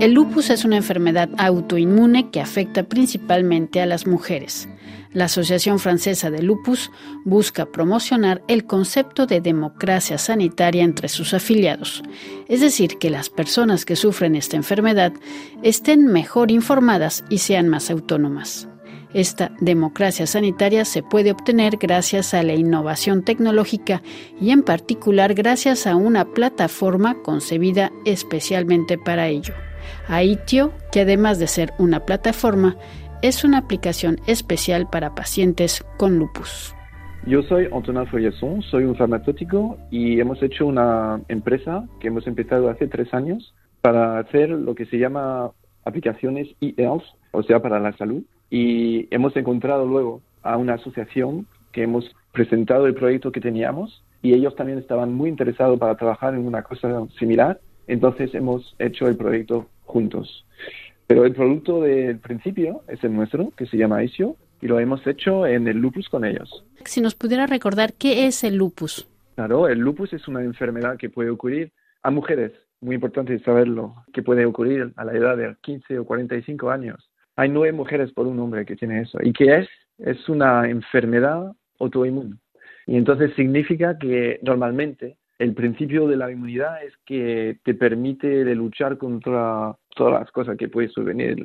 El lupus es una enfermedad autoinmune que afecta principalmente a las mujeres. La Asociación Francesa de Lupus busca promocionar el concepto de democracia sanitaria entre sus afiliados, es decir, que las personas que sufren esta enfermedad estén mejor informadas y sean más autónomas. Esta democracia sanitaria se puede obtener gracias a la innovación tecnológica y en particular gracias a una plataforma concebida especialmente para ello. Aitio, que además de ser una plataforma, es una aplicación especial para pacientes con lupus. Yo soy Antonin Follesson, soy un farmacéutico y hemos hecho una empresa que hemos empezado hace tres años para hacer lo que se llama aplicaciones e-health, o sea, para la salud y hemos encontrado luego a una asociación que hemos presentado el proyecto que teníamos y ellos también estaban muy interesados para trabajar en una cosa similar, entonces hemos hecho el proyecto juntos. Pero el producto del principio es el nuestro, que se llama ISIO, y lo hemos hecho en el lupus con ellos. Si nos pudiera recordar, ¿qué es el lupus? Claro, el lupus es una enfermedad que puede ocurrir a mujeres, muy importante saberlo, que puede ocurrir a la edad de 15 o 45 años hay nueve mujeres por un hombre que tiene eso. ¿Y qué es? Es una enfermedad autoinmune. Y entonces significa que normalmente el principio de la inmunidad es que te permite luchar contra todas las cosas que pueden subvenir,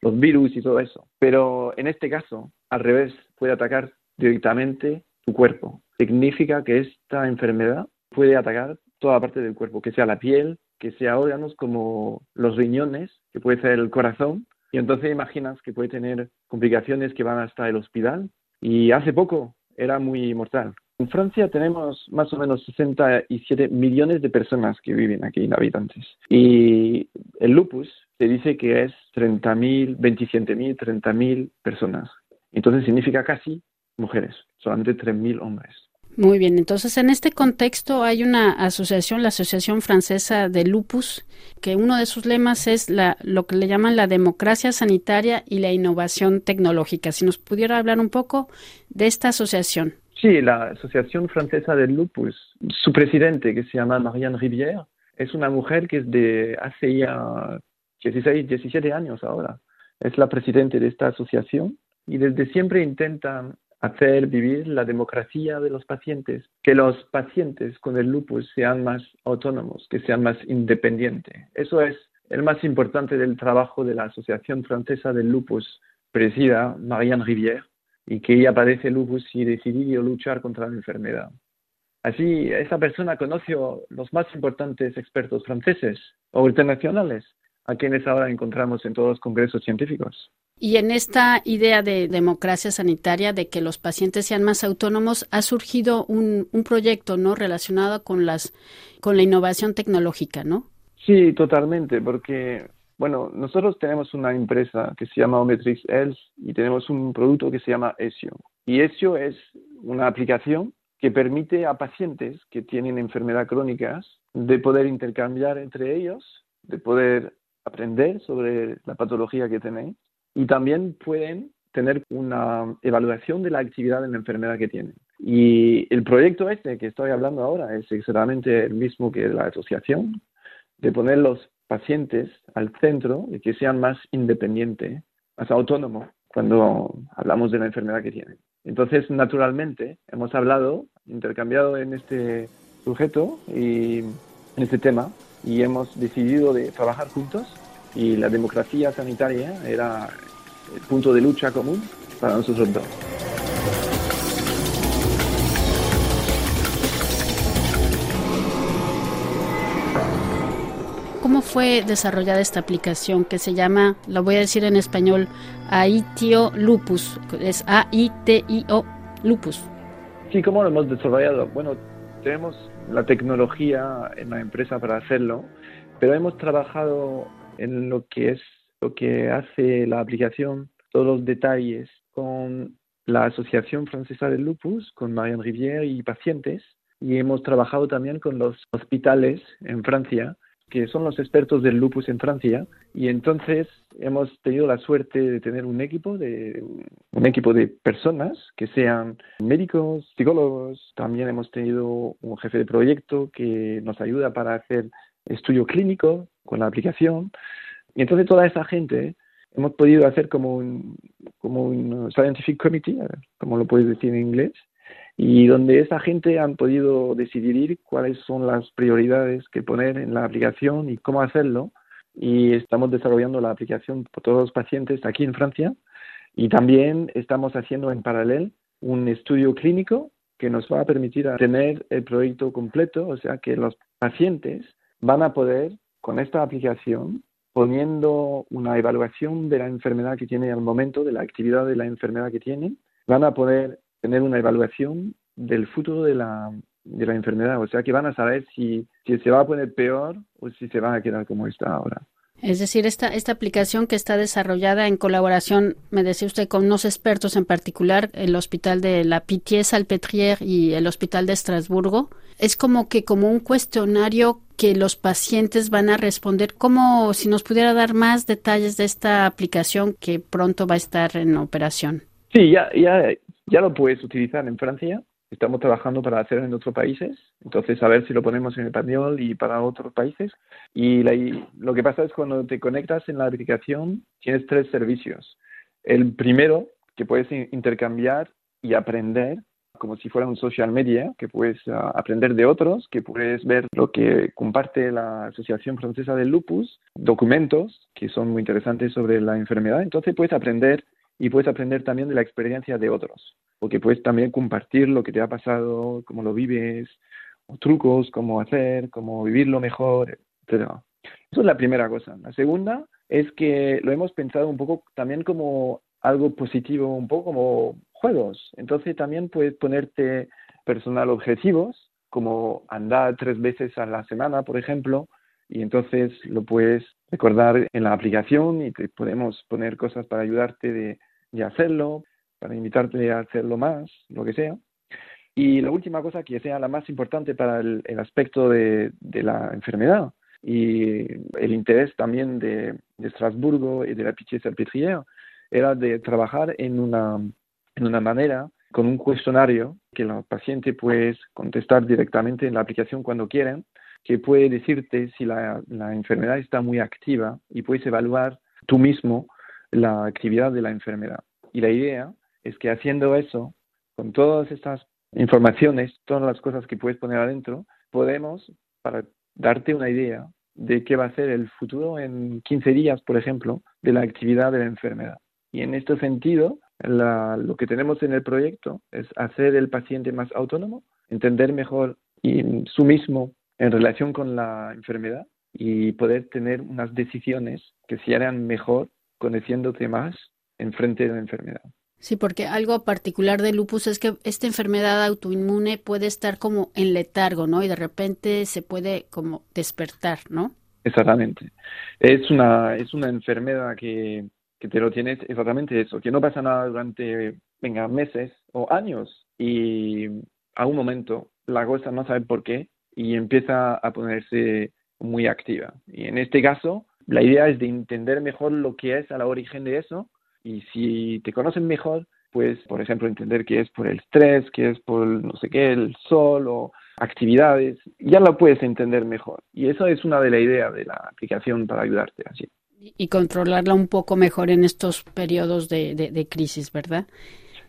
los virus y todo eso. Pero en este caso, al revés, puede atacar directamente tu cuerpo. Significa que esta enfermedad puede atacar toda parte del cuerpo, que sea la piel, que sea órganos como los riñones, que puede ser el corazón, y entonces imaginas que puede tener complicaciones que van hasta el hospital. Y hace poco era muy mortal. En Francia tenemos más o menos 67 millones de personas que viven aquí, habitantes. Y el lupus se dice que es 30.000, 27.000, 30.000 personas. Entonces significa casi mujeres, solamente 3.000 hombres. Muy bien, entonces en este contexto hay una asociación, la Asociación Francesa de Lupus, que uno de sus lemas es la, lo que le llaman la democracia sanitaria y la innovación tecnológica. Si nos pudiera hablar un poco de esta asociación. Sí, la Asociación Francesa de Lupus, su presidente, que se llama Marianne Rivière, es una mujer que es de hace ya 16, 17 años ahora. Es la presidente de esta asociación y desde siempre intenta hacer vivir la democracia de los pacientes, que los pacientes con el lupus sean más autónomos, que sean más independientes. Eso es el más importante del trabajo de la Asociación Francesa del Lupus, presida Marianne Rivière, y que ella padece lupus y decidió luchar contra la enfermedad. Así, esa persona conoció los más importantes expertos franceses o internacionales, a quienes ahora encontramos en todos los congresos científicos. Y en esta idea de democracia sanitaria, de que los pacientes sean más autónomos, ha surgido un, un proyecto no relacionado con las con la innovación tecnológica, ¿no? Sí, totalmente, porque bueno, nosotros tenemos una empresa que se llama Ometrix Health y tenemos un producto que se llama ESIO. Y ESIO es una aplicación que permite a pacientes que tienen enfermedades crónicas de poder intercambiar entre ellos, de poder aprender sobre la patología que tienen y también pueden tener una evaluación de la actividad de la enfermedad que tienen. Y el proyecto este que estoy hablando ahora es exactamente el mismo que la asociación, de poner los pacientes al centro y que sean más independientes, más autónomos cuando hablamos de la enfermedad que tienen. Entonces, naturalmente, hemos hablado, intercambiado en este sujeto y en este tema y hemos decidido de trabajar juntos y la democracia sanitaria era el punto de lucha común para nosotros dos. ¿Cómo fue desarrollada esta aplicación que se llama, lo voy a decir en español, AITIO Lupus? Es A-I-T-I-O Lupus. Sí, ¿cómo lo hemos desarrollado? Bueno, tenemos la tecnología en la empresa para hacerlo, pero hemos trabajado en lo que es lo que hace la aplicación, todos los detalles con la Asociación Francesa del Lupus, con Marianne Rivière y pacientes, y hemos trabajado también con los hospitales en Francia, que son los expertos del lupus en Francia, y entonces hemos tenido la suerte de tener un equipo de un equipo de personas que sean médicos, psicólogos, también hemos tenido un jefe de proyecto que nos ayuda para hacer estudio clínico con la aplicación. Y entonces toda esa gente hemos podido hacer como un, como un scientific committee, como lo puedes decir en inglés, y donde esa gente han podido decidir cuáles son las prioridades que poner en la aplicación y cómo hacerlo. Y estamos desarrollando la aplicación por todos los pacientes aquí en Francia y también estamos haciendo en paralelo un estudio clínico que nos va a permitir tener el proyecto completo, o sea que los pacientes van a poder con esta aplicación poniendo una evaluación de la enfermedad que tiene al momento, de la actividad de la enfermedad que tienen, van a poder tener una evaluación del futuro de la, de la enfermedad. O sea que van a saber si, si se va a poner peor o si se va a quedar como está ahora. Es decir, esta, esta aplicación que está desarrollada en colaboración, me decía usted, con unos expertos en particular, el Hospital de la Pitié-Salpêtrière y el Hospital de Estrasburgo, es como que como un cuestionario que los pacientes van a responder, como si nos pudiera dar más detalles de esta aplicación que pronto va a estar en operación. Sí, ya, ya, ya lo puedes utilizar en Francia. Estamos trabajando para hacerlo en otros países. Entonces, a ver si lo ponemos en español y para otros países. Y lo que pasa es cuando te conectas en la aplicación, tienes tres servicios. El primero, que puedes intercambiar y aprender como si fuera un social media, que puedes ah, aprender de otros, que puedes ver lo que comparte la Asociación Francesa del Lupus, documentos que son muy interesantes sobre la enfermedad. Entonces puedes aprender y puedes aprender también de la experiencia de otros, porque puedes también compartir lo que te ha pasado, cómo lo vives, trucos, cómo hacer, cómo vivirlo mejor, etc. Eso es la primera cosa. La segunda es que lo hemos pensado un poco también como algo positivo, un poco como juegos. Entonces también puedes ponerte personal objetivos, como andar tres veces a la semana, por ejemplo, y entonces lo puedes recordar en la aplicación y te podemos poner cosas para ayudarte de, hacerlo, para invitarte a hacerlo más, lo que sea. Y la última cosa que sea la más importante para el, aspecto de, la enfermedad y el interés también de, de Estrasburgo y de la Pitié-Salpêtrière era de trabajar en una, en una manera con un cuestionario que el paciente puede contestar directamente en la aplicación cuando quieren que puede decirte si la, enfermedad está muy activa y puedes evaluar tú mismo la actividad de la enfermedad. Y la idea es que haciendo eso, con todas estas informaciones, todas las cosas que puedes poner adentro, podemos, para darte una idea de qué va a ser el futuro en 15 días, por ejemplo, de la actividad de la enfermedad. Y en este sentido, lo que tenemos en el proyecto es hacer el paciente más autónomo, entender mejor y su mismo en relación con la enfermedad y poder tener unas decisiones que se hagan mejor conociéndote más en frente de la enfermedad. Sí, porque algo particular de lupus es que esta enfermedad autoinmune puede estar como en letargo, ¿no? Y de repente se puede como despertar, ¿no? Exactamente. Es una, es una enfermedad que, que te lo tienes exactamente eso, que no pasa nada durante, venga, meses o años y a un momento la cosa no sabe por qué y empieza a ponerse muy activa. Y en este caso, la idea es de entender mejor lo que es a la origen de eso y si te conocen mejor, pues, por ejemplo, entender que es por el estrés, que es por no sé qué, el sol o actividades, ya lo puedes entender mejor. Y eso es una de las ideas de la aplicación para ayudarte así. Y controlarla un poco mejor en estos periodos de, de crisis, ¿verdad?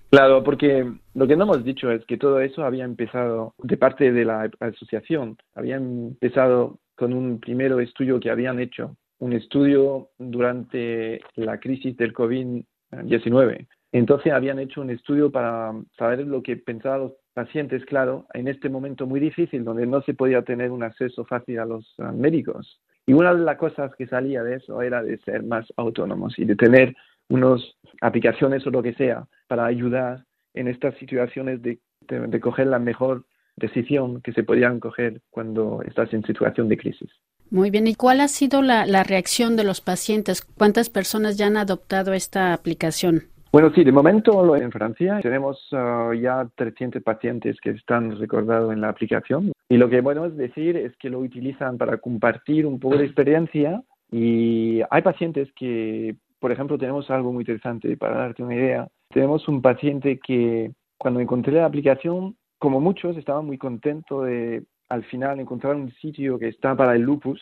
Claro, porque lo que no hemos dicho es que todo eso había empezado de parte de la asociación, había empezado con un primer estudio que habían hecho, un estudio durante la crisis del COVID-19. Entonces habían hecho un estudio para saber lo que pensaban los pacientes, claro, en este momento muy difícil, donde no se podía tener un acceso fácil a los médicos. Y una de las cosas que salía de eso era de ser más autónomos y de tener unas aplicaciones o lo que sea para ayudar en estas situaciones de, de, coger la mejor decisión que se podían coger cuando estás en situación de crisis. Muy bien, ¿y cuál ha sido la, la reacción de los pacientes? ¿Cuántas personas ya han adoptado esta aplicación? Bueno, sí, de momento en Francia tenemos uh, ya 300 pacientes que están recordados en la aplicación. Y lo que podemos decir es que lo utilizan para compartir un poco de experiencia y hay pacientes que por ejemplo, tenemos algo muy interesante para darte una idea. Tenemos un paciente que cuando encontré la aplicación, como muchos, estaba muy contento de al final encontrar un sitio que está para el lupus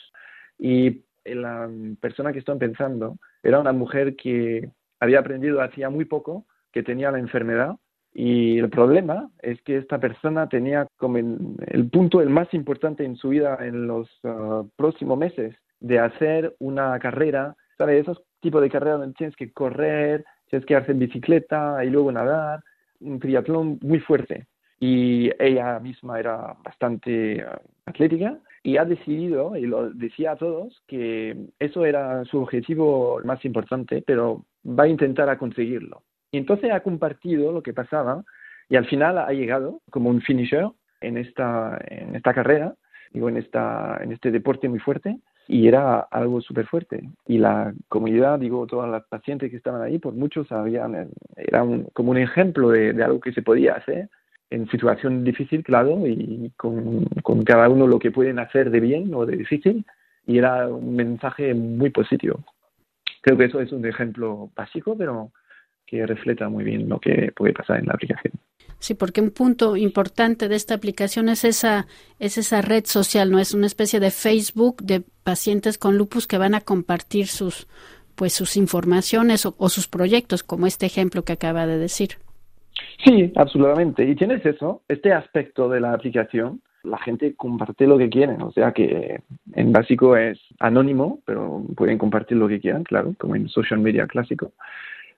y la persona que estoy pensando era una mujer que había aprendido hacía muy poco que tenía la enfermedad y el problema es que esta persona tenía como el, punto el más importante en su vida en los uh, próximos meses de hacer una carrera, ¿sabes? Esos tipos de carreras donde tienes que correr, tienes que hacer bicicleta y luego nadar, un triatlón muy fuerte. Y ella misma era bastante uh, atlética y ha decidido, y lo decía a todos, que eso era su objetivo más importante, pero va a intentar a conseguirlo. Y entonces ha compartido lo que pasaba y al final ha llegado como un finisher en esta, en esta carrera, digo, en, esta, en este deporte muy fuerte y era algo súper fuerte. Y la comunidad, digo, todas las pacientes que estaban ahí, por muchos sabían, era como un ejemplo de, de, algo que se podía hacer en situación difícil, claro, y con, con cada uno lo que pueden hacer de bien o de difícil, y era un mensaje muy positivo. Creo que eso es un ejemplo básico, pero que refleja muy bien lo que puede pasar en la aplicación. Sí, porque un punto importante de esta aplicación es esa, es esa red social, ¿no? Es una especie de Facebook de pacientes con lupus que van a compartir sus, pues sus informaciones o, sus proyectos, como este ejemplo que acaba de decir. Sí, absolutamente. Y tienes eso, este aspecto de la aplicación, la gente comparte lo que quieren, o sea que en básico es anónimo, pero pueden compartir lo que quieran, claro, como en social media clásico.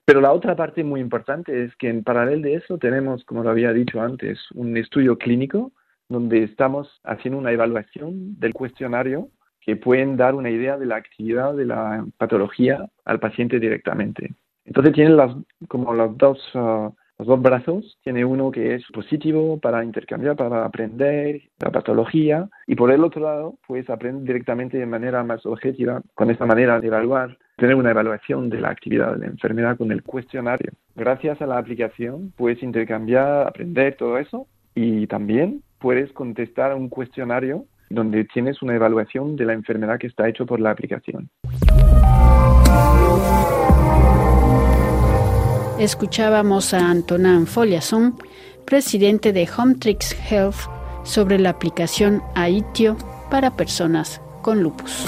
Pero la otra parte muy importante es que en paralelo de eso tenemos, como lo había dicho antes, un estudio clínico donde estamos haciendo una evaluación del cuestionario que pueden dar una idea de la actividad de la patología al paciente directamente. Entonces tienen las, como los dos uh, los dos brazos. Tiene uno que es positivo para intercambiar, para aprender la patología. Y por el otro lado, pues aprender directamente de manera más objetiva, con esta manera de evaluar, tener una evaluación de la actividad de la enfermedad con el cuestionario. Gracias a la aplicación puedes intercambiar, aprender todo eso y también puedes contestar un cuestionario donde tienes una evaluación de la enfermedad que está hecho por la aplicación. Escuchábamos a Antonin Foliason, presidente de Hometrix Health, sobre la aplicación AITIO para personas con lupus.